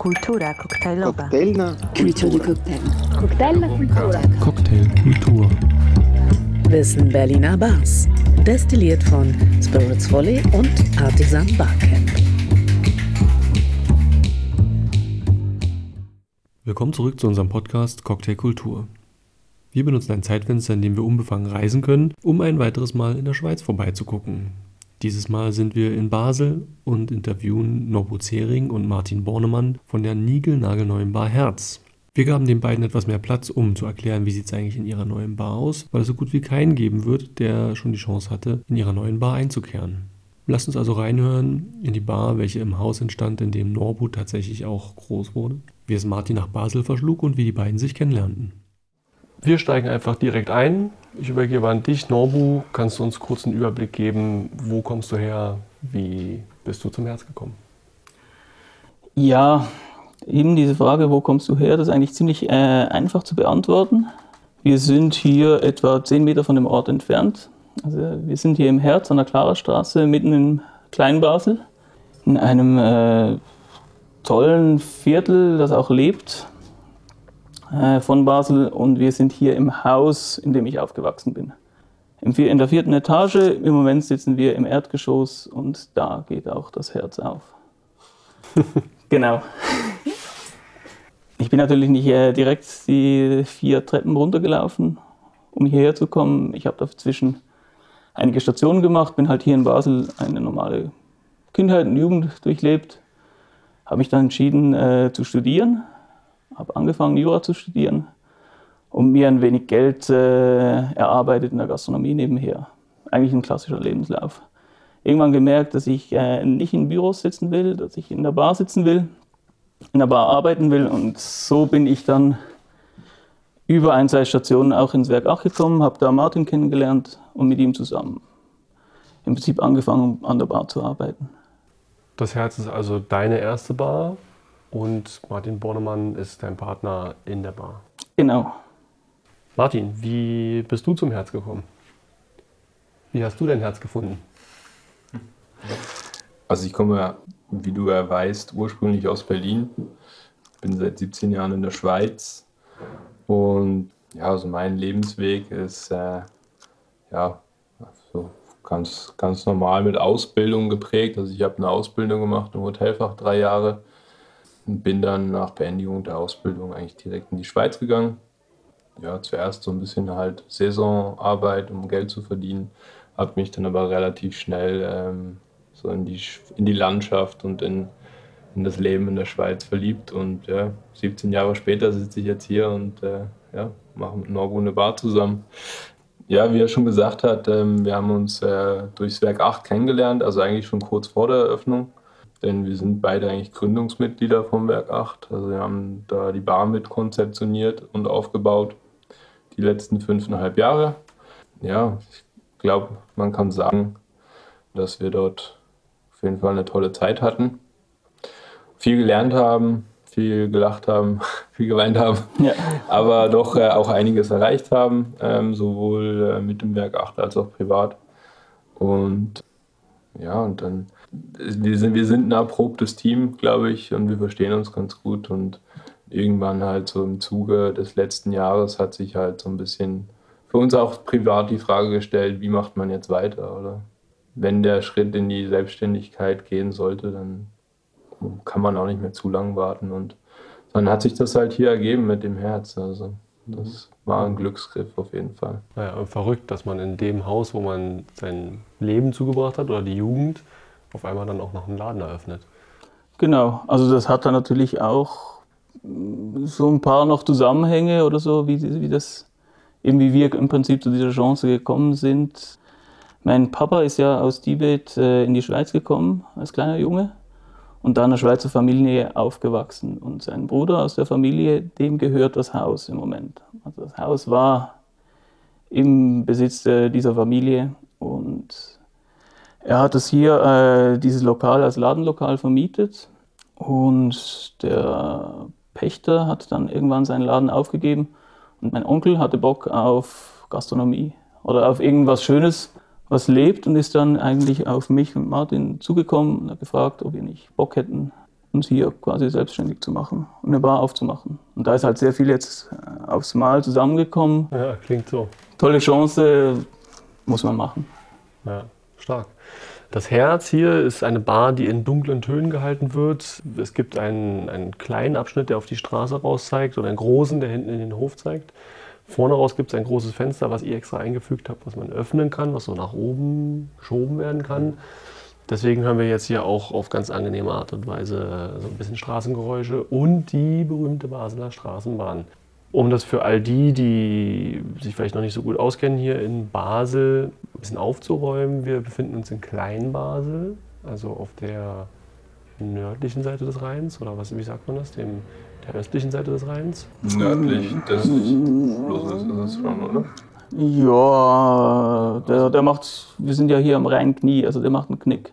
Kultura koktajlowa. Koktajlna cocktail. Cocktailna Kultura. Cocktailkultur. Wissen Berliner Bars. Destilliert von Spirits Volley und Artisan Barcamp. Willkommen zurück zu unserem Podcast Cocktailkultur. Wir benutzen ein Zeitfenster, in dem wir unbefangen reisen können, um ein weiteres Mal in der Schweiz vorbeizugucken. Dieses Mal sind wir in Basel und interviewen Norbo Zering und Martin Bornemann von der Nigel-Nagelneuen Bar Herz. Wir gaben den beiden etwas mehr Platz, um zu erklären, wie sieht es eigentlich in ihrer neuen Bar aus, weil es so gut wie keinen geben wird, der schon die Chance hatte, in ihrer neuen Bar einzukehren. Lasst uns also reinhören in die Bar, welche im Haus entstand, in dem Norbu tatsächlich auch groß wurde, wie es Martin nach Basel verschlug und wie die beiden sich kennenlernten. Wir steigen einfach direkt ein. Ich übergebe an dich, Norbu. Kannst du uns kurz einen Überblick geben? Wo kommst du her? Wie bist du zum Herz gekommen? Ja, eben diese Frage, wo kommst du her, das ist eigentlich ziemlich äh, einfach zu beantworten. Wir sind hier etwa 10 Meter von dem Ort entfernt. Also wir sind hier im Herz an der Klarerstraße, mitten in Kleinbasel, in einem äh, tollen Viertel, das auch lebt äh, von Basel. Und wir sind hier im Haus, in dem ich aufgewachsen bin. Im, in der vierten Etage, im Moment sitzen wir im Erdgeschoss und da geht auch das Herz auf. genau. Ich bin natürlich nicht äh, direkt die vier Treppen runtergelaufen, um hierher zu kommen. Ich habe dazwischen einige Stationen gemacht, bin halt hier in Basel eine normale Kindheit und Jugend durchlebt, habe mich dann entschieden äh, zu studieren, habe angefangen Jura zu studieren und mir ein wenig Geld äh, erarbeitet in der Gastronomie nebenher. Eigentlich ein klassischer Lebenslauf. Irgendwann gemerkt, dass ich äh, nicht in Büros sitzen will, dass ich in der Bar sitzen will, in der Bar arbeiten will und so bin ich dann über ein, zwei Stationen auch ins Werk 8 gekommen, habe da Martin kennengelernt und mit ihm zusammen im Prinzip angefangen, an der Bar zu arbeiten. Das Herz ist also deine erste Bar und Martin Bornemann ist dein Partner in der Bar. Genau. Martin, wie bist du zum Herz gekommen? Wie hast du dein Herz gefunden? Also ich komme, wie du ja weißt, ursprünglich aus Berlin. Bin seit 17 Jahren in der Schweiz. Und ja, also mein Lebensweg ist äh, ja so ganz, ganz normal mit Ausbildung geprägt. Also ich habe eine Ausbildung gemacht im Hotelfach drei Jahre bin dann nach Beendigung der Ausbildung eigentlich direkt in die Schweiz gegangen. Ja, zuerst so ein bisschen halt Saisonarbeit, um Geld zu verdienen. Habe mich dann aber relativ schnell ähm, so in die, in die Landschaft und in, in das Leben in der Schweiz verliebt. Und ja, 17 Jahre später sitze ich jetzt hier und äh, ja, mache mit Norgo eine Bar zusammen. Ja, wie er schon gesagt hat, ähm, wir haben uns äh, durchs Werk 8 kennengelernt, also eigentlich schon kurz vor der Eröffnung. Denn wir sind beide eigentlich Gründungsmitglieder vom Werk 8. Also wir haben da die Bar mit konzeptioniert und aufgebaut die letzten fünfeinhalb Jahre. Ja, ich glaube, man kann sagen, dass wir dort auf jeden Fall eine tolle Zeit hatten. Viel gelernt haben, viel gelacht haben, viel geweint haben, Ja. aber doch äh, auch einiges erreicht haben, ähm, sowohl äh, mit dem Werk 8 als auch privat. Und ja, und dann, wir sind, wir sind ein erprobtes Team, glaube ich, und wir verstehen uns ganz gut. Und irgendwann halt so im Zuge des letzten Jahres hat sich halt so ein bisschen für uns auch privat die Frage gestellt, wie macht man jetzt weiter, oder? Wenn der Schritt in die Selbstständigkeit gehen sollte, dann kann man auch nicht mehr zu lang warten. Und dann hat sich das halt hier ergeben mit dem Herz. Also das war ein Glücksgriff auf jeden Fall. Naja, verrückt, dass man in dem Haus, wo man sein Leben zugebracht hat oder die Jugend, auf einmal dann auch noch einen Laden eröffnet. Genau, also das hat dann natürlich auch mm, so ein paar noch Zusammenhänge oder so, wie, wie das, eben wir im Prinzip zu dieser Chance gekommen sind. Mein Papa ist ja aus Tibet äh, in die Schweiz gekommen als kleiner Junge und da in einer Schweizer Familie aufgewachsen. Und sein Bruder aus der Familie, dem gehört das Haus im Moment. Also das Haus war im Besitz äh, dieser Familie und er hat es hier, äh, dieses Lokal als Ladenlokal vermietet und der Pächter hat dann irgendwann seinen Laden aufgegeben und mein Onkel hatte Bock auf Gastronomie oder auf irgendwas Schönes, was lebt und ist dann eigentlich auf mich und Martin zugekommen und hat gefragt, ob wir nicht Bock hätten, uns hier quasi selbstständig zu machen und eine Bar aufzumachen. Und da ist halt sehr viel jetzt äh, aufs Mal zusammengekommen. Ja, klingt so. Tolle Chance, muss man machen. Ja, stark. Das Herz hier ist eine Bar, die in dunklen Tönen gehalten wird. Es gibt einen, einen kleinen Abschnitt, der auf die Straße raus zeigt und einen großen, der hinten in den Hof zeigt. Vorne raus gibt es ein großes Fenster, was ihr extra eingefügt habt, was man öffnen kann, was so nach oben geschoben werden kann. Deswegen hören wir jetzt hier auch auf ganz angenehme Art und Weise so ein bisschen Straßengeräusche und die berühmte Basler Straßenbahn. Um das für all die, die sich vielleicht noch nicht so gut auskennen, hier in Basel ein bisschen aufzuräumen, wir befinden uns in Kleinbasel, also auf der nördlichen Seite des Rheins, oder was, wie sagt man das, dem, der östlichen Seite des Rheins? Nördlich, das ist bloß ist es schon, oder? Ja, der, der macht, wir sind ja hier am Rheinknie, also der macht einen Knick.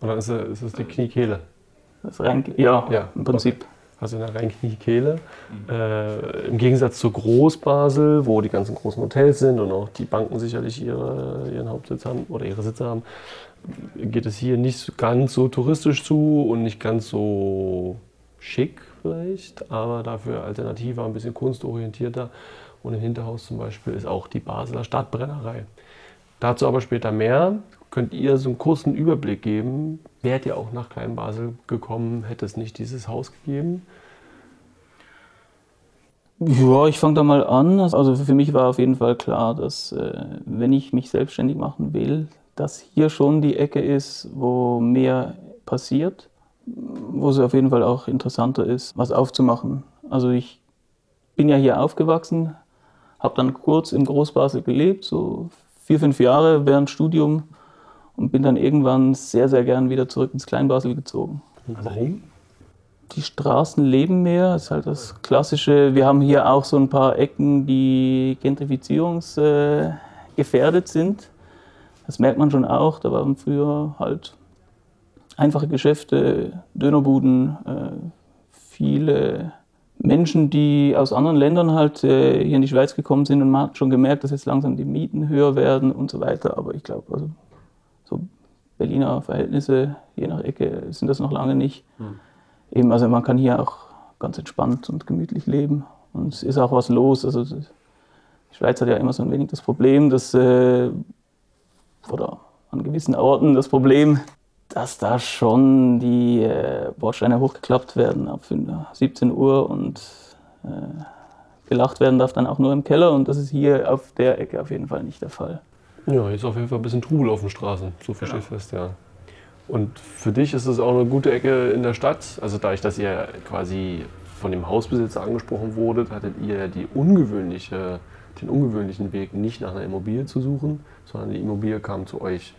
Dann ist es, ist es die Kniekehle. Das Rhein, ja, Ja, im Prinzip. Also in der Rhein-Kniekehle. Äh, Im Gegensatz zu Großbasel, wo die ganzen großen Hotels sind und auch die Banken sicherlich ihre, ihren Hauptsitz haben oder ihre Sitze haben, geht es hier nicht ganz so touristisch zu und nicht ganz so schick vielleicht, aber dafür alternativer, ein bisschen kunstorientierter. Und im Hinterhaus zum Beispiel ist auch die Basler Stadtbrennerei. Dazu aber später mehr. Könnt ihr so einen kurzen Überblick geben? Wärt ihr auch nach Kleinbasel gekommen, hätte es nicht dieses Haus gegeben? Ja, ich fange da mal an. Also für mich war auf jeden Fall klar, dass äh, wenn ich mich selbstständig machen will, dass hier schon die Ecke ist, wo mehr passiert, wo es auf jeden Fall auch interessanter ist, was aufzumachen. Also ich bin ja hier aufgewachsen, habe dann kurz in Großbasel gelebt, so vier, fünf Jahre während Studium und bin dann irgendwann sehr, sehr gern wieder zurück ins Kleinbasel gezogen. Warum? Die Straßen leben mehr, ist halt das Klassische. Wir haben hier auch so ein paar Ecken, die gentrifizierungsgefährdet äh, gefährdet sind. Das merkt man schon auch. Da waren früher halt einfache Geschäfte, Dönerbuden, äh, viele Menschen, die aus anderen Ländern halt äh, hier in die Schweiz gekommen sind und man hat schon gemerkt, dass jetzt langsam die Mieten höher werden und so weiter. Aber ich glaube, also so Berliner Verhältnisse, je nach Ecke, sind das noch lange nicht. Eben, also man kann hier auch ganz entspannt und gemütlich leben. Und es ist auch was los. Also die Schweiz hat ja immer so ein wenig das Problem, dass, äh, oder an gewissen Orten das Problem, dass da schon die äh, Bordsteine hochgeklappt werden ab 5 17 Uhr und äh, gelacht werden darf dann auch nur im Keller. Und das ist hier auf der Ecke auf jeden Fall nicht der Fall. Ja, jetzt auf jeden Fall ein bisschen Trubel auf den Straßen, so verstehe ich fest, ja. Und für dich ist es auch eine gute Ecke in der Stadt. Also dadurch, dass ihr quasi von dem Hausbesitzer angesprochen wurdet, hattet ihr die ungewöhnliche, den ungewöhnlichen Weg, nicht nach einer Immobilie zu suchen, sondern die Immobilie kam zu euch.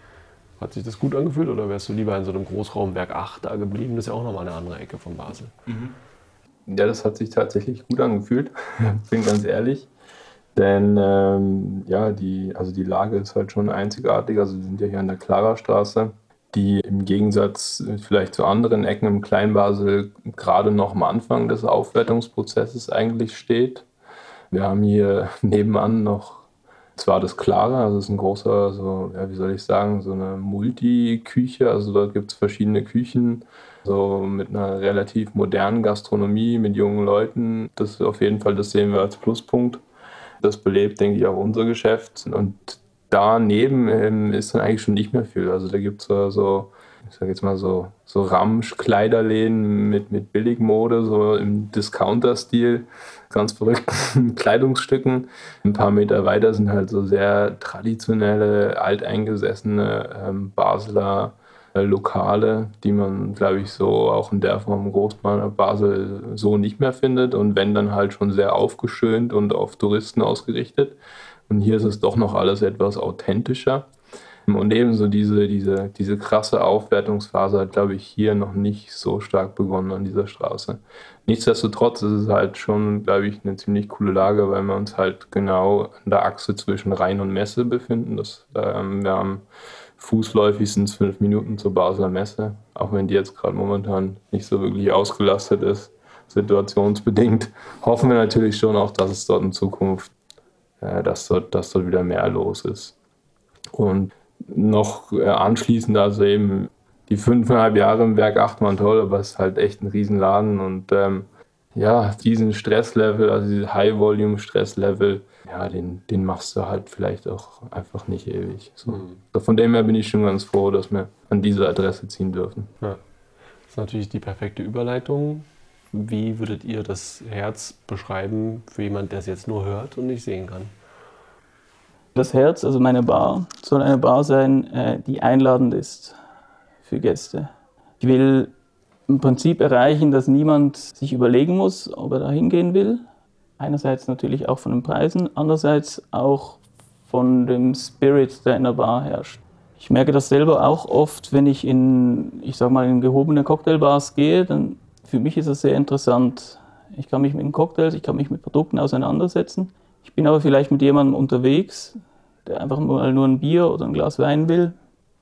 Hat sich das gut angefühlt oder wärst du lieber in so einem Großraumwerk 8 da geblieben? Das ist ja auch nochmal eine andere Ecke von Basel. Ja, das hat sich tatsächlich gut angefühlt, bin ganz ehrlich. Denn ähm, ja, die, also die Lage ist halt schon einzigartig. Also wir sind ja hier an der Klarerstraße, die im Gegensatz äh, vielleicht zu anderen Ecken im Kleinbasel gerade noch am Anfang des Aufwertungsprozesses eigentlich steht. Wir haben hier nebenan noch zwar das Klare, also es ist ein großer, so, ja, wie soll ich sagen, so eine Multiküche. Also dort gibt es verschiedene Küchen, so mit einer relativ modernen Gastronomie, mit jungen Leuten. Das ist auf jeden Fall, das sehen wir als Pluspunkt. Das belebt, denke ich, auch unser Geschäft. Und daneben ähm, ist dann eigentlich schon nicht mehr viel. Also da gibt es so, so, ich sag jetzt mal so, so Ramsch-Kleiderläden mit, mit Billigmode, so im Discounter-Stil, ganz verrückten Kleidungsstücken. Ein paar Meter weiter sind halt so sehr traditionelle, alteingesessene ähm, Basler äh, Lokale, die man, glaube ich, so auch in der Form Großbahn Basel so nicht mehr findet. Und wenn dann halt schon sehr aufgeschönt und auf Touristen ausgerichtet. Und hier ist es doch noch alles etwas authentischer. Und ebenso diese, diese, diese krasse Aufwertungsphase hat, glaube ich, hier noch nicht so stark begonnen an dieser Straße. Nichtsdestotrotz ist es halt schon, glaube ich, eine ziemlich coole Lage, weil wir uns halt genau an der Achse zwischen Rhein und Messe befinden. Das, ähm, wir haben fußläufig sind es fünf Minuten zur Basler Messe, auch wenn die jetzt gerade momentan nicht so wirklich ausgelastet ist, situationsbedingt. Hoffen wir natürlich schon auch, dass es dort in Zukunft, äh, dass, dort, dass dort wieder mehr los ist. Und noch äh, anschließend, also eben die fünfeinhalb Jahre im Werk 8 waren toll, aber es ist halt echt ein Riesenladen und ähm, ja, diesen Stresslevel, also dieses High-Volume-Stresslevel, ja, den, den machst du halt vielleicht auch einfach nicht ewig. So. Mhm. Von dem her bin ich schon ganz froh, dass wir an diese Adresse ziehen dürfen. Ja. Das ist natürlich die perfekte Überleitung. Wie würdet ihr das Herz beschreiben für jemanden, der es jetzt nur hört und nicht sehen kann? Das Herz, also meine Bar, soll eine Bar sein, äh, die einladend ist für Gäste. Ich will im Prinzip erreichen, dass niemand sich überlegen muss, ob er da hingehen will. Einerseits natürlich auch von den Preisen, andererseits auch von dem Spirit, der in der Bar herrscht. Ich merke das selber auch oft, wenn ich in, ich sag mal, in gehobene Cocktailbars gehe, dann für mich ist das sehr interessant. Ich kann mich mit Cocktails, ich kann mich mit Produkten auseinandersetzen. Ich bin aber vielleicht mit jemandem unterwegs, der einfach mal nur ein Bier oder ein Glas Wein will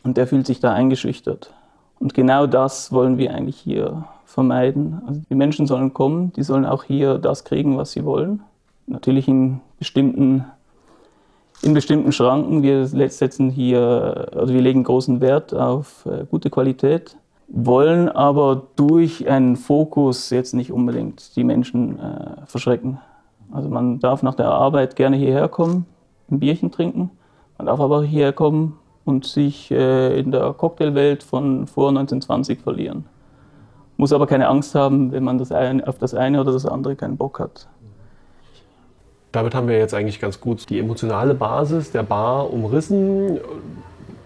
und der fühlt sich da eingeschüchtert. Und genau das wollen wir eigentlich hier vermeiden. Also die Menschen sollen kommen, die sollen auch hier das kriegen, was sie wollen. Natürlich in bestimmten, in bestimmten Schranken. Wir setzen hier, also wir legen großen Wert auf äh, gute Qualität, wollen aber durch einen Fokus jetzt nicht unbedingt die Menschen äh, verschrecken. Also man darf nach der Arbeit gerne hierher kommen, ein Bierchen trinken. Man darf aber hierher kommen und sich äh, in der Cocktailwelt von vor 1920 verlieren. Muss aber keine Angst haben, wenn man das eine, auf das eine oder das andere keinen Bock hat. Damit haben wir jetzt eigentlich ganz gut die emotionale Basis der Bar umrissen.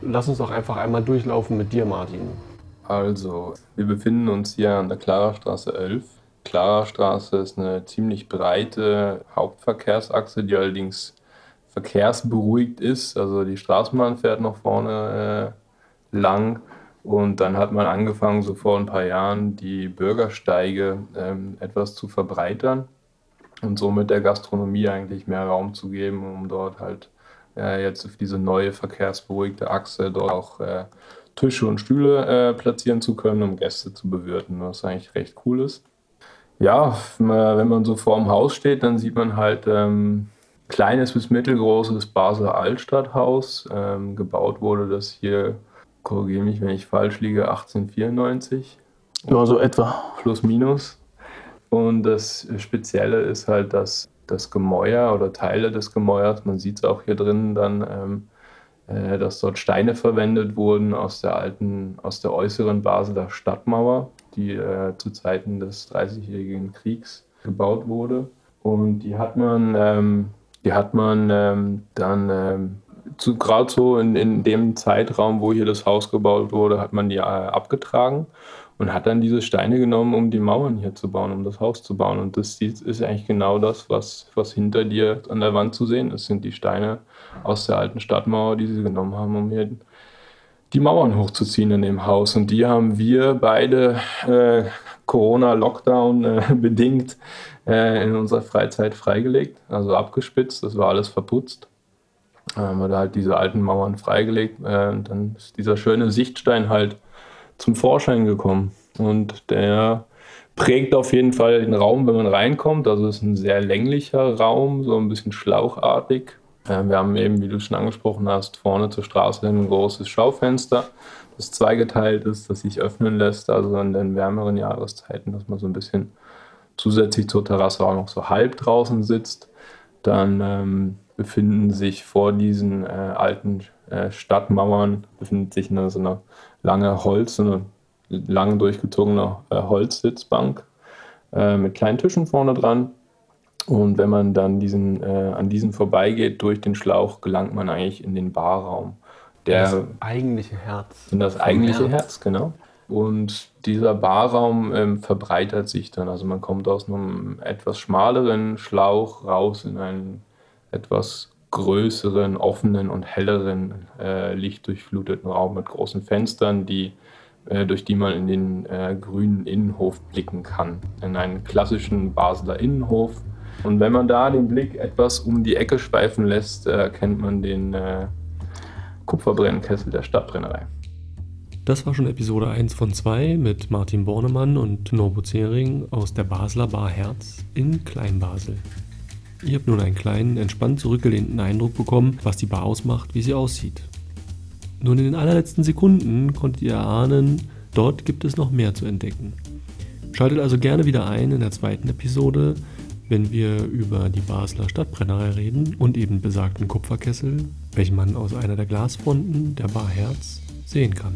Lass uns doch einfach einmal durchlaufen mit dir, Martin. Also, wir befinden uns hier an der Klarerstraße 11. Klarerstraße ist eine ziemlich breite Hauptverkehrsachse, die allerdings verkehrsberuhigt ist. Also die Straßenbahn fährt noch vorne äh, lang. Und dann hat man angefangen, so vor ein paar Jahren, die Bürgersteige ähm, etwas zu verbreitern und somit der Gastronomie eigentlich mehr Raum zu geben, um dort halt äh, jetzt auf diese neue verkehrsberuhigte Achse dort auch äh, Tische und Stühle äh, platzieren zu können, um Gäste zu bewirten, was eigentlich recht cool ist. Ja, wenn man so vor dem Haus steht, dann sieht man halt ähm, kleines bis mittelgroßes Basler Altstadthaus. Ähm, gebaut wurde das hier, korrigiere mich, wenn ich falsch liege, 1894. Ja, so etwa. Plus, minus. Und das Spezielle ist halt, dass das Gemäuer oder Teile des Gemäuers, man sieht es auch hier drin dann, ähm, äh, dass dort Steine verwendet wurden aus der alten, aus der äußeren Basler Stadtmauer, die äh, zu Zeiten des Dreißigjährigen Kriegs gebaut wurde. Und die hat man ähm, die hat man ähm, dann ähm, gerade so in, in dem Zeitraum, wo hier das Haus gebaut wurde, hat man die äh, abgetragen und hat dann diese Steine genommen, um die Mauern hier zu bauen, um das Haus zu bauen. Und das ist eigentlich genau das, was, was hinter dir an der Wand zu sehen ist, sind die Steine aus der alten Stadtmauer, die sie genommen haben, um hier die Mauern hochzuziehen in dem Haus. Und die haben wir beide äh, Corona-Lockdown äh, bedingt äh, in unserer Freizeit freigelegt, also abgespitzt. Das war alles verputzt. Äh, haben wir da halt diese alten Mauern freigelegt. Äh, und dann ist dieser schöne Sichtstein halt zum Vorschein gekommen. Und der prägt auf jeden Fall den Raum, wenn man reinkommt. Also es ist ein sehr länglicher Raum, so ein bisschen schlauchartig. Äh, wir haben eben, wie du schon angesprochen hast, vorne zur Straße ein großes Schaufenster, das zweigeteilt ist, das sich öffnen lässt, also in den wärmeren Jahreszeiten, dass man so ein bisschen zusätzlich zur Terrasse auch noch so halb draußen sitzt. Dann ähm, befinden sich vor diesen äh, alten äh, Stadtmauern befindet sich eine, so eine lange Holz, so eine lang durchgezogene äh, Holzsitzbank äh, mit kleinen Tischen vorne dran und wenn man dann diesen, äh, an diesen vorbeigeht durch den Schlauch, gelangt man eigentlich in den Barraum. Der, das eigentliche Herz. In das eigentliche Herz. Herz, genau. Und dieser Barraum ähm, verbreitert sich dann. Also man kommt aus einem etwas schmaleren Schlauch raus in einen etwas größeren, offenen und helleren, äh, lichtdurchfluteten Raum mit großen Fenstern, die, äh, durch die man in den äh, grünen Innenhof blicken kann. In einen klassischen Basler Innenhof und wenn man da den Blick etwas um die Ecke schweifen lässt, erkennt man den äh, Kupferbrennkessel der Stadtbrennerei. Das war schon Episode 1 von 2 mit Martin Bornemann und Norbo Zering aus der Basler Bar Herz in Kleinbasel. Ihr habt nun einen kleinen, entspannt zurückgelehnten Eindruck bekommen, was die Bar ausmacht, wie sie aussieht. Nun in den allerletzten Sekunden konntet ihr erahnen, dort gibt es noch mehr zu entdecken. Schaltet also gerne wieder ein in der zweiten Episode, wenn wir über die Basler Stadtbrennerei reden und eben besagten Kupferkessel, welchen man aus einer der Glasfronten der Bar Herz sehen kann.